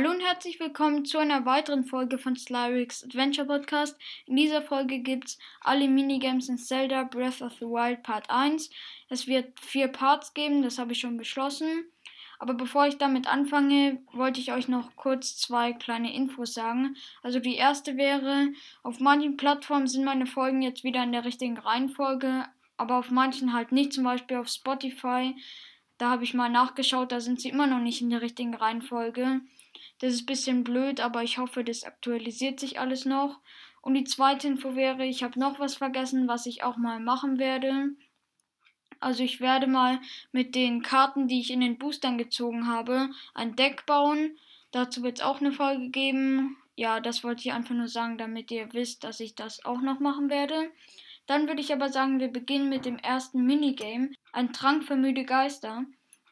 Hallo und herzlich willkommen zu einer weiteren Folge von Slyrix Adventure Podcast. In dieser Folge gibt es alle Minigames in Zelda Breath of the Wild Part 1. Es wird vier Parts geben, das habe ich schon beschlossen. Aber bevor ich damit anfange, wollte ich euch noch kurz zwei kleine Infos sagen. Also die erste wäre, auf manchen Plattformen sind meine Folgen jetzt wieder in der richtigen Reihenfolge, aber auf manchen halt nicht, zum Beispiel auf Spotify. Da habe ich mal nachgeschaut, da sind sie immer noch nicht in der richtigen Reihenfolge. Das ist ein bisschen blöd, aber ich hoffe, das aktualisiert sich alles noch. Und die zweite Info wäre, ich habe noch was vergessen, was ich auch mal machen werde. Also ich werde mal mit den Karten, die ich in den Boostern gezogen habe, ein Deck bauen. Dazu wird es auch eine Folge geben. Ja, das wollte ich einfach nur sagen, damit ihr wisst, dass ich das auch noch machen werde. Dann würde ich aber sagen, wir beginnen mit dem ersten Minigame, ein Trank für müde Geister.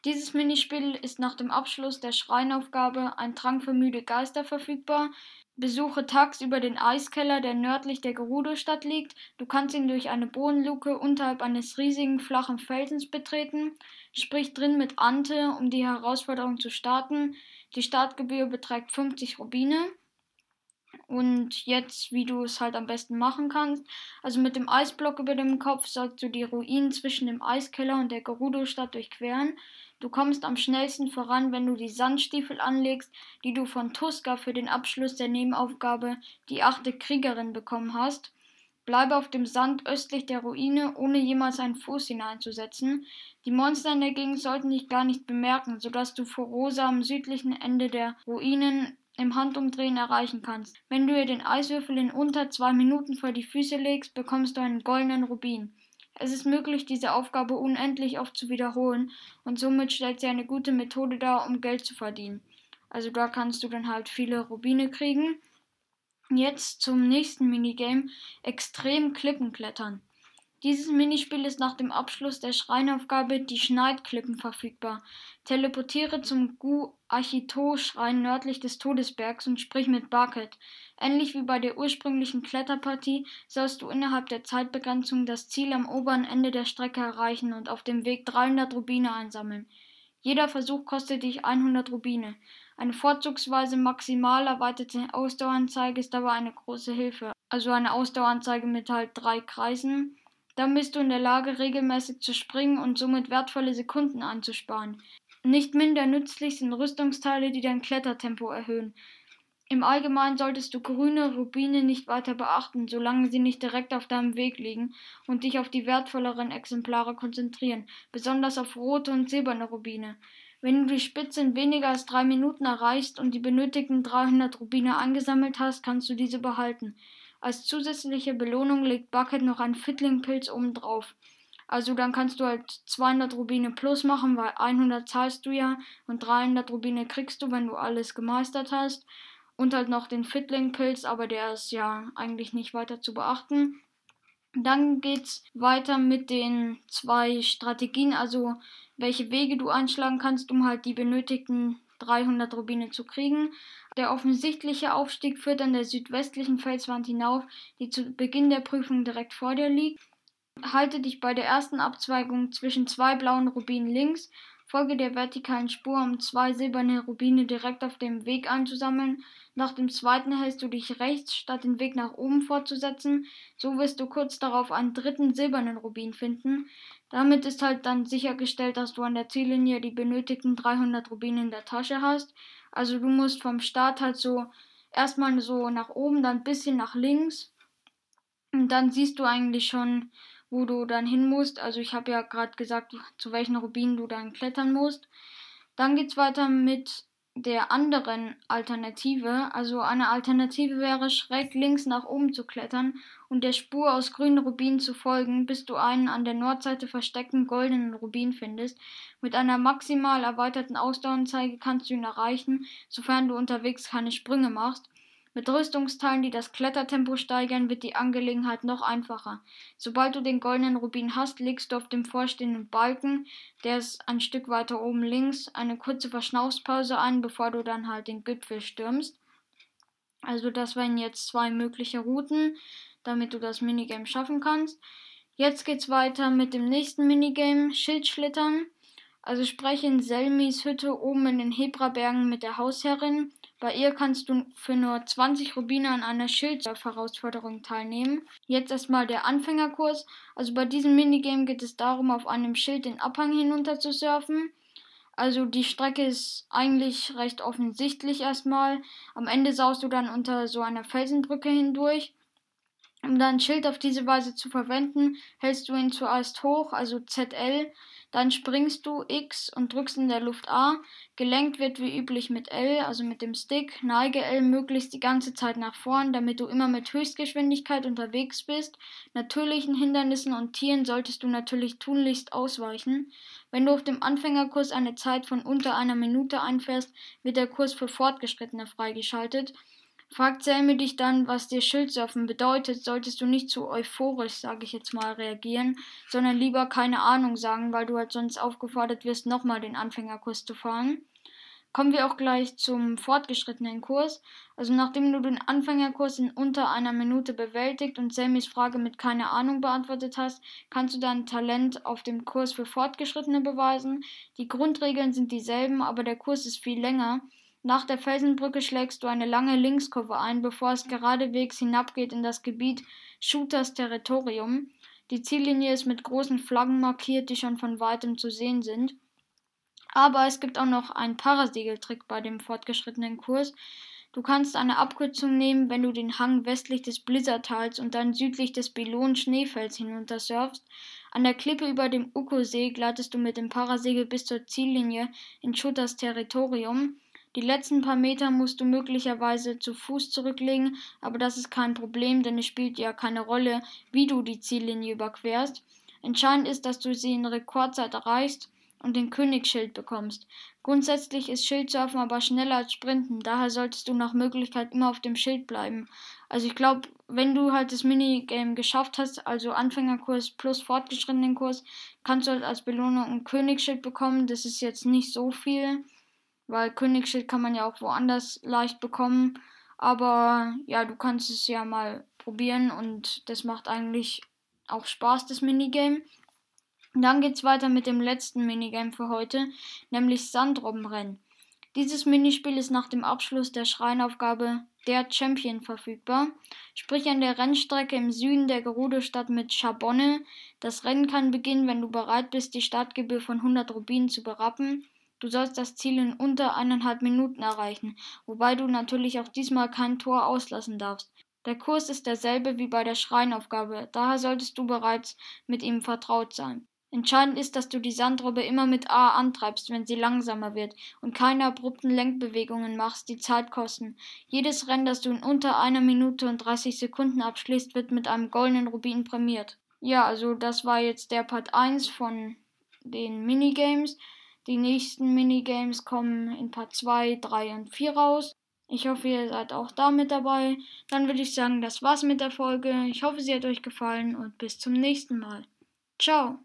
Dieses Minispiel ist nach dem Abschluss der Schreinaufgabe Ein Trank für müde Geister verfügbar. Besuche tagsüber den Eiskeller, der nördlich der Gerudo-Stadt liegt. Du kannst ihn durch eine Bodenluke unterhalb eines riesigen flachen Felsens betreten. Sprich drin mit Ante, um die Herausforderung zu starten. Die Startgebühr beträgt 50 Rubine. Und jetzt, wie du es halt am besten machen kannst. Also mit dem Eisblock über dem Kopf sollst du die Ruinen zwischen dem Eiskeller und der Gerudo-Stadt durchqueren. Du kommst am schnellsten voran, wenn du die Sandstiefel anlegst, die du von Tuska für den Abschluss der Nebenaufgabe die achte Kriegerin bekommen hast. Bleibe auf dem Sand östlich der Ruine, ohne jemals einen Fuß hineinzusetzen. Die Monster in der Gegend sollten dich gar nicht bemerken, sodass du vor Rosa am südlichen Ende der Ruinen im Handumdrehen erreichen kannst. Wenn du ihr den Eiswürfel in unter zwei Minuten vor die Füße legst, bekommst du einen goldenen Rubin. Es ist möglich, diese Aufgabe unendlich oft zu wiederholen und somit stellt sie eine gute Methode dar, um Geld zu verdienen. Also da kannst du dann halt viele Rubine kriegen. Jetzt zum nächsten Minigame, extrem Klippen klettern. Dieses Minispiel ist nach dem Abschluss der Schreinaufgabe Die Schneidklippen verfügbar. Teleportiere zum Gu Achito-Schrein nördlich des Todesbergs und sprich mit Bucket. Ähnlich wie bei der ursprünglichen Kletterpartie sollst du innerhalb der Zeitbegrenzung das Ziel am oberen Ende der Strecke erreichen und auf dem Weg 300 Rubine einsammeln. Jeder Versuch kostet dich 100 Rubine. Eine vorzugsweise maximal erweiterte Ausdaueranzeige ist aber eine große Hilfe. Also eine Ausdaueranzeige mit halt drei Kreisen dann bist du in der Lage, regelmäßig zu springen und somit wertvolle Sekunden einzusparen. Nicht minder nützlich sind Rüstungsteile, die dein Klettertempo erhöhen. Im Allgemeinen solltest du grüne Rubine nicht weiter beachten, solange sie nicht direkt auf deinem Weg liegen und dich auf die wertvolleren Exemplare konzentrieren, besonders auf rote und silberne Rubine. Wenn du die Spitze in weniger als drei Minuten erreichst und die benötigten 300 Rubine angesammelt hast, kannst du diese behalten. Als zusätzliche Belohnung legt Bucket noch einen Fiddling-Pilz obendrauf. Also dann kannst du halt 200 Rubine plus machen, weil 100 zahlst du ja und 300 Rubine kriegst du, wenn du alles gemeistert hast. Und halt noch den Fiddling-Pilz, aber der ist ja eigentlich nicht weiter zu beachten. Dann geht's weiter mit den zwei Strategien, also welche Wege du einschlagen kannst, um halt die benötigten 300 Rubine zu kriegen. Der offensichtliche Aufstieg führt an der südwestlichen Felswand hinauf, die zu Beginn der Prüfung direkt vor dir liegt. Halte dich bei der ersten Abzweigung zwischen zwei blauen Rubinen links, folge der vertikalen Spur, um zwei silberne Rubine direkt auf dem Weg einzusammeln. Nach dem zweiten hältst du dich rechts, statt den Weg nach oben fortzusetzen. So wirst du kurz darauf einen dritten silbernen Rubin finden. Damit ist halt dann sichergestellt, dass du an der Ziellinie die benötigten 300 Rubine in der Tasche hast. Also du musst vom Start halt so erstmal so nach oben, dann ein bisschen nach links. Und dann siehst du eigentlich schon, wo du dann hin musst. Also ich habe ja gerade gesagt, zu welchen Rubinen du dann klettern musst. Dann geht es weiter mit der anderen Alternative. Also eine Alternative wäre, schräg links nach oben zu klettern und der Spur aus grünen Rubinen zu folgen, bis du einen an der Nordseite versteckten goldenen Rubin findest. Mit einer maximal erweiterten Ausdaueranzeige kannst du ihn erreichen, sofern du unterwegs keine Sprünge machst. Mit Rüstungsteilen, die das Klettertempo steigern, wird die Angelegenheit noch einfacher. Sobald du den goldenen Rubin hast, legst du auf dem vorstehenden Balken, der ist ein Stück weiter oben links, eine kurze Verschnaufspause ein, bevor du dann halt den Gipfel stürmst. Also das wären jetzt zwei mögliche Routen, damit du das Minigame schaffen kannst. Jetzt geht's weiter mit dem nächsten Minigame, Schildschlittern. Also spreche in Selmis Hütte oben in den Hebrabergen mit der Hausherrin Bei ihr kannst du für nur 20 Rubine an einer Schildsurf-Herausforderung teilnehmen. Jetzt erstmal der Anfängerkurs. Also bei diesem Minigame geht es darum, auf einem Schild den Abhang hinunter zu surfen. Also die Strecke ist eigentlich recht offensichtlich erstmal. Am Ende saust du dann unter so einer Felsenbrücke hindurch. Um dein Schild auf diese Weise zu verwenden, hältst du ihn zuerst hoch, also ZL, dann springst du X und drückst in der Luft A. Gelenkt wird wie üblich mit L, also mit dem Stick. Neige L möglichst die ganze Zeit nach vorn, damit du immer mit Höchstgeschwindigkeit unterwegs bist. Natürlichen Hindernissen und Tieren solltest du natürlich tunlichst ausweichen. Wenn du auf dem Anfängerkurs eine Zeit von unter einer Minute einfährst, wird der Kurs für Fortgeschrittene freigeschaltet. Fragt Selmy dich dann, was dir Schildsurfen bedeutet, solltest du nicht zu euphorisch, sage ich jetzt mal, reagieren, sondern lieber keine Ahnung sagen, weil du halt sonst aufgefordert wirst, nochmal den Anfängerkurs zu fahren. Kommen wir auch gleich zum fortgeschrittenen Kurs. Also nachdem du den Anfängerkurs in unter einer Minute bewältigt und Selmys Frage mit keine Ahnung beantwortet hast, kannst du dein Talent auf dem Kurs für Fortgeschrittene beweisen. Die Grundregeln sind dieselben, aber der Kurs ist viel länger. Nach der Felsenbrücke schlägst du eine lange Linkskurve ein, bevor es geradewegs hinabgeht in das Gebiet Shooters Territorium. Die Ziellinie ist mit großen Flaggen markiert, die schon von weitem zu sehen sind. Aber es gibt auch noch einen Parasegeltrick bei dem fortgeschrittenen Kurs. Du kannst eine Abkürzung nehmen, wenn du den Hang westlich des Blizzardtals und dann südlich des Bilon Schneefelds hinuntersurfst. An der Klippe über dem Uko-See gleitest du mit dem Parasegel bis zur Ziellinie in Shooters Territorium. Die letzten paar Meter musst du möglicherweise zu Fuß zurücklegen, aber das ist kein Problem, denn es spielt ja keine Rolle, wie du die Ziellinie überquerst. Entscheidend ist, dass du sie in Rekordzeit erreichst und den Königsschild bekommst. Grundsätzlich ist Schildsurfen aber schneller als Sprinten, daher solltest du nach Möglichkeit immer auf dem Schild bleiben. Also ich glaube, wenn du halt das Minigame geschafft hast, also Anfängerkurs plus fortgeschrittenen Kurs, kannst du halt als Belohnung ein Königsschild bekommen. Das ist jetzt nicht so viel weil Königsschild kann man ja auch woanders leicht bekommen. Aber ja, du kannst es ja mal probieren und das macht eigentlich auch Spaß, das Minigame. Dann geht's weiter mit dem letzten Minigame für heute, nämlich Sandrobbenrennen. Dieses Minispiel ist nach dem Abschluss der Schreinaufgabe der Champion verfügbar, sprich an der Rennstrecke im Süden der Gerudo-Stadt mit Chabonne. Das Rennen kann beginnen, wenn du bereit bist, die Startgebühr von 100 Rubinen zu berappen. Du sollst das Ziel in unter eineinhalb Minuten erreichen, wobei du natürlich auch diesmal kein Tor auslassen darfst. Der Kurs ist derselbe wie bei der Schreinaufgabe, daher solltest du bereits mit ihm vertraut sein. Entscheidend ist, dass du die Sandrobbe immer mit A antreibst, wenn sie langsamer wird, und keine abrupten Lenkbewegungen machst, die Zeit kosten. Jedes Rennen, das du in unter einer Minute und 30 Sekunden abschließt, wird mit einem goldenen Rubin prämiert. Ja, also das war jetzt der Part 1 von den Minigames. Die nächsten Minigames kommen in Part 2, 3 und 4 raus. Ich hoffe, ihr seid auch da mit dabei. Dann würde ich sagen, das war's mit der Folge. Ich hoffe, sie hat euch gefallen und bis zum nächsten Mal. Ciao.